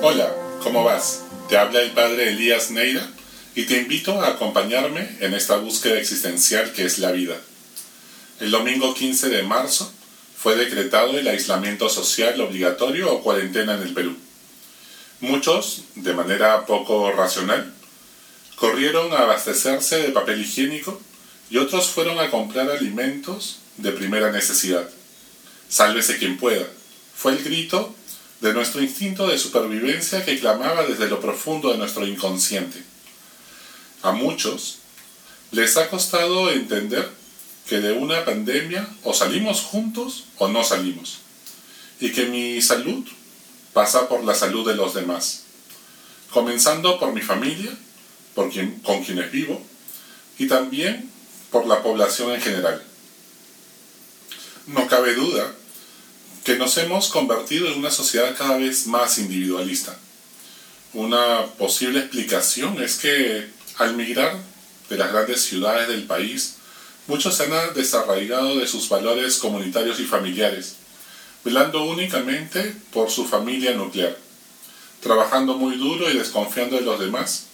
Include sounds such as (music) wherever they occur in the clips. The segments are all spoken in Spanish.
Hola, ¿cómo vas? Te habla el padre Elías Neira y te invito a acompañarme en esta búsqueda existencial que es la vida. El domingo 15 de marzo fue decretado el aislamiento social obligatorio o cuarentena en el Perú. Muchos, de manera poco racional, corrieron a abastecerse de papel higiénico y otros fueron a comprar alimentos de primera necesidad. Sálvese quien pueda. Fue el grito de nuestro instinto de supervivencia que clamaba desde lo profundo de nuestro inconsciente. A muchos les ha costado entender que de una pandemia o salimos juntos o no salimos, y que mi salud pasa por la salud de los demás, comenzando por mi familia, por quien, con quienes vivo, y también por la población en general. No cabe duda que nos hemos convertido en una sociedad cada vez más individualista. Una posible explicación es que al migrar de las grandes ciudades del país, muchos se han desarraigado de sus valores comunitarios y familiares, velando únicamente por su familia nuclear, trabajando muy duro y desconfiando de los demás,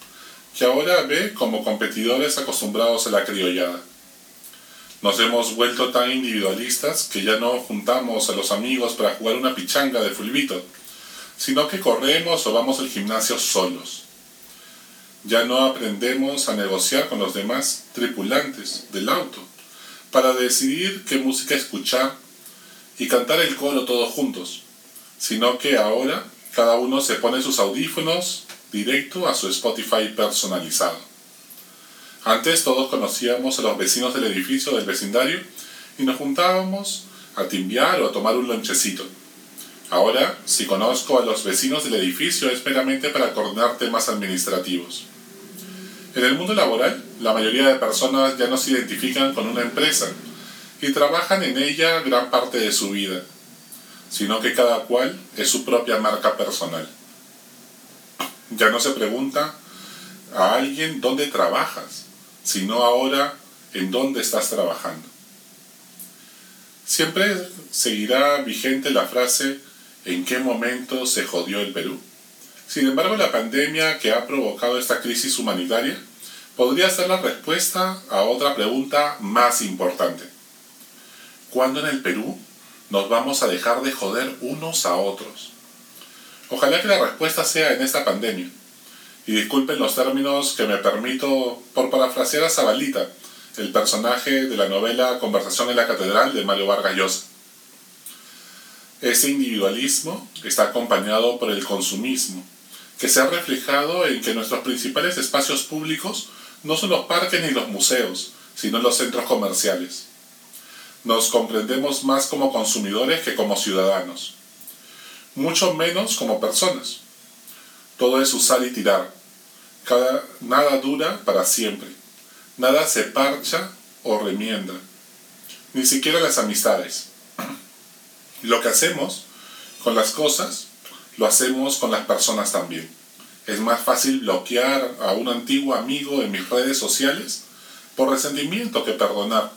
que ahora ve como competidores acostumbrados a la criollada. Nos hemos vuelto tan individualistas que ya no juntamos a los amigos para jugar una pichanga de fulbito, sino que corremos o vamos al gimnasio solos. Ya no aprendemos a negociar con los demás tripulantes del auto para decidir qué música escuchar y cantar el coro todos juntos, sino que ahora cada uno se pone sus audífonos directo a su Spotify personalizado. Antes todos conocíamos a los vecinos del edificio del vecindario y nos juntábamos a timbiar o a tomar un lonchecito. Ahora, si conozco a los vecinos del edificio es meramente para coordinar temas administrativos. En el mundo laboral, la mayoría de personas ya no se identifican con una empresa y trabajan en ella gran parte de su vida, sino que cada cual es su propia marca personal. Ya no se pregunta a alguien dónde trabajas, sino ahora en dónde estás trabajando. Siempre seguirá vigente la frase ¿en qué momento se jodió el Perú? Sin embargo, la pandemia que ha provocado esta crisis humanitaria podría ser la respuesta a otra pregunta más importante. ¿Cuándo en el Perú nos vamos a dejar de joder unos a otros? Ojalá que la respuesta sea en esta pandemia y disculpen los términos que me permito por parafrasear a Zabalita, el personaje de la novela Conversación en la Catedral de Mario Vargas Llosa. Ese individualismo está acompañado por el consumismo, que se ha reflejado en que nuestros principales espacios públicos no son los parques ni los museos, sino los centros comerciales. Nos comprendemos más como consumidores que como ciudadanos, mucho menos como personas. Todo es usar y tirar, nada dura para siempre. Nada se parcha o remienda. Ni siquiera las amistades. (clears throat) Lo que hacemos con las cosas, lo hacemos con las personas también. Es más fácil bloquear a un antiguo amigo en mis redes sociales por resentimiento que perdonar.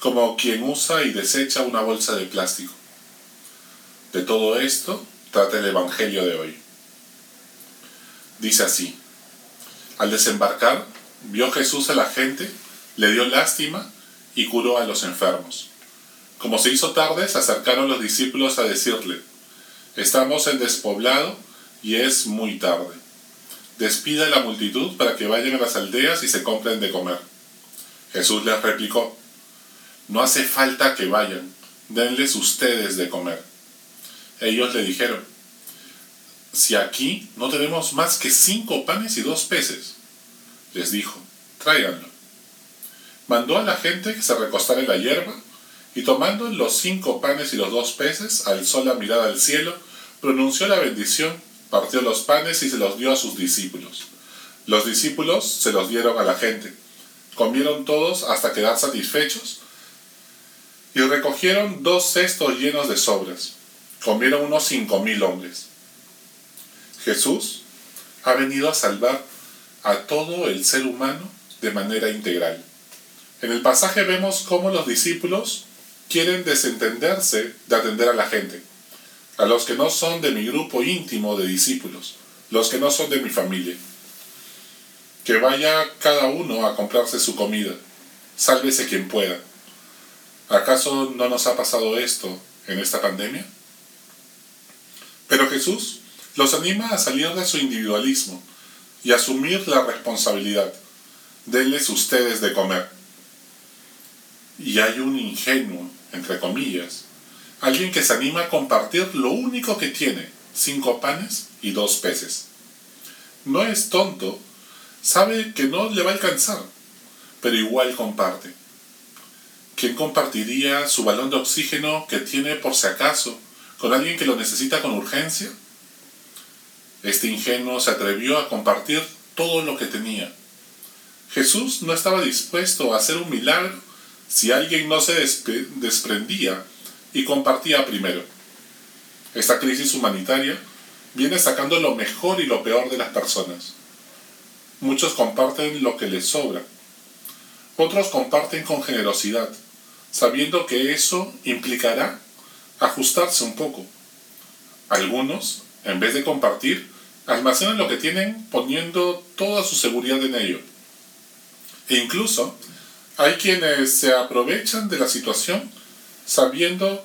Como quien usa y desecha una bolsa de plástico. De todo esto trata el Evangelio de hoy. Dice así, al desembarcar, vio Jesús a la gente, le dio lástima y curó a los enfermos. Como se hizo tarde, se acercaron los discípulos a decirle, estamos en despoblado y es muy tarde. Despida a la multitud para que vayan a las aldeas y se compren de comer. Jesús les replicó, no hace falta que vayan, denles ustedes de comer. Ellos le dijeron, si aquí no tenemos más que cinco panes y dos peces? Les dijo, tráiganlo. Mandó a la gente que se recostara en la hierba, y tomando los cinco panes y los dos peces, alzó la mirada al cielo, pronunció la bendición, partió los panes y se los dio a sus discípulos. Los discípulos se los dieron a la gente. Comieron todos hasta quedar satisfechos y recogieron dos cestos llenos de sobras. Comieron unos cinco mil hombres. Jesús ha venido a salvar a todo el ser humano de manera integral. En el pasaje vemos cómo los discípulos quieren desentenderse de atender a la gente. a los que no son de mi grupo íntimo de discípulos, los que no son de mi familia. Que vaya cada uno a comprarse su comida, sálvese quien pueda. ¿Acaso no nos ha pasado esto en esta pandemia? Pero Jesús los anima a salir de su individualismo y asumir la responsabilidad. Denles ustedes de comer. Y hay un ingenuo, entre comillas, alguien que se anima a compartir lo único que tiene, cinco panes y dos peces. No es tonto, sabe que no le va a alcanzar, pero igual comparte. ¿Quién compartiría su balón de oxígeno que tiene por si acaso con alguien que lo necesita con urgencia? Este ingenuo se atrevió a compartir todo lo que tenía. Jesús no estaba dispuesto a hacer un milagro si alguien no se desprendía y compartía primero. Esta crisis humanitaria viene sacando lo mejor y lo peor de las personas. Muchos comparten lo que les sobra. Otros comparten con generosidad, sabiendo que eso implicará ajustarse un poco. Algunos, en vez de compartir, almacenan lo que tienen poniendo toda su seguridad en ello. E incluso hay quienes se aprovechan de la situación sabiendo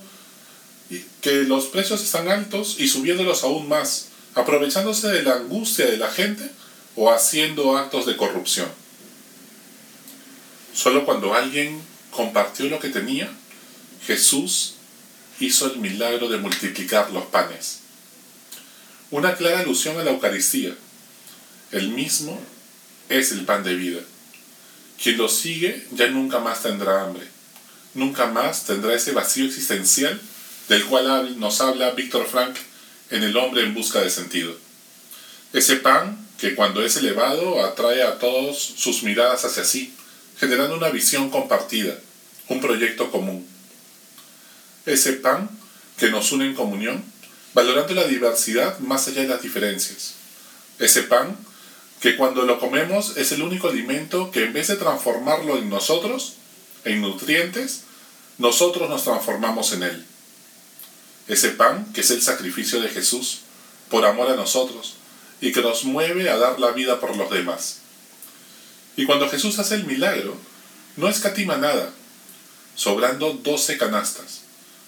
que los precios están altos y subiéndolos aún más, aprovechándose de la angustia de la gente o haciendo actos de corrupción. Solo cuando alguien compartió lo que tenía, Jesús hizo el milagro de multiplicar los panes. Una clara alusión a la Eucaristía. El mismo es el pan de vida. Quien lo sigue ya nunca más tendrá hambre. Nunca más tendrá ese vacío existencial del cual nos habla Víctor Frank en El hombre en busca de sentido. Ese pan que cuando es elevado atrae a todos sus miradas hacia sí, generando una visión compartida, un proyecto común. Ese pan que nos une en comunión, valorando la diversidad más allá de las diferencias. Ese pan que cuando lo comemos es el único alimento que en vez de transformarlo en nosotros, en nutrientes, nosotros nos transformamos en él. Ese pan que es el sacrificio de Jesús por amor a nosotros y que nos mueve a dar la vida por los demás. Y cuando Jesús hace el milagro, no escatima nada, sobrando doce canastas,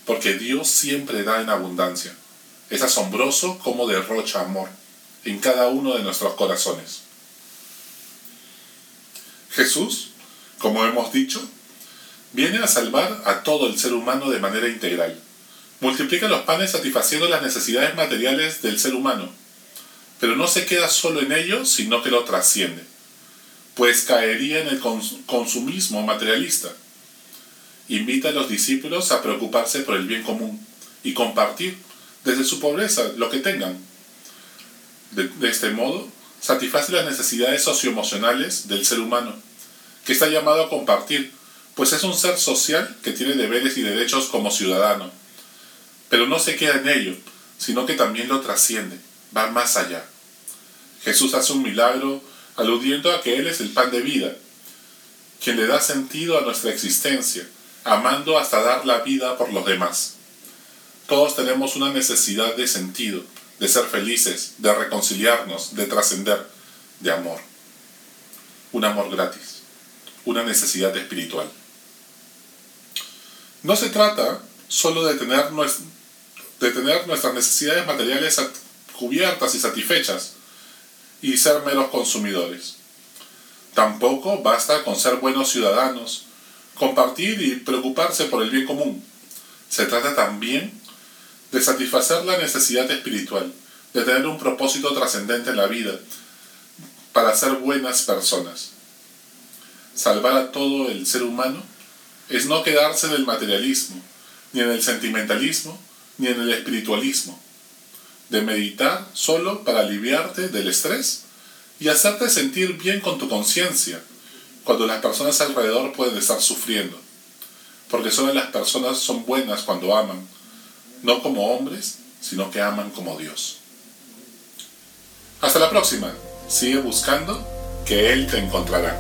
porque Dios siempre da en abundancia. Es asombroso cómo derrocha amor en cada uno de nuestros corazones. Jesús, como hemos dicho, viene a salvar a todo el ser humano de manera integral. Multiplica los panes satisfaciendo las necesidades materiales del ser humano, pero no se queda solo en ello, sino que lo trasciende, pues caería en el consumismo materialista. Invita a los discípulos a preocuparse por el bien común y compartir desde su pobreza lo que tengan. De, este modo, satisface las necesidades socioemocionales del ser humano, que está llamado a compartir, pues es un ser social que tiene deberes y derechos como ciudadano pero no se queda en ello, sino que también lo trasciende, va más allá. Jesús hace un milagro aludiendo a que Él es el pan de vida, quien le da sentido a nuestra existencia, amando hasta dar la vida por los demás. Todos tenemos una necesidad de sentido, de ser felices, de reconciliarnos, de trascender, de amor. Un amor gratis, una necesidad espiritual. No se trata solo de tener de tener nuestras necesidades materiales cubiertas y satisfechas y ser meros consumidores. Tampoco basta con ser buenos ciudadanos, compartir y preocuparse por el bien común. Se trata también de satisfacer la necesidad espiritual, de tener un propósito trascendente en la vida, para ser buenas personas. Salvar a todo el ser humano es no quedarse en el materialismo, ni en el sentimentalismo, ni en el espiritualismo, de meditar solo para aliviarte del estrés y hacerte sentir bien con tu conciencia cuando las personas alrededor pueden estar sufriendo, porque solo las personas son buenas cuando aman, no como hombres, sino que aman como Dios. Hasta la próxima, sigue buscando que Él te encontrará.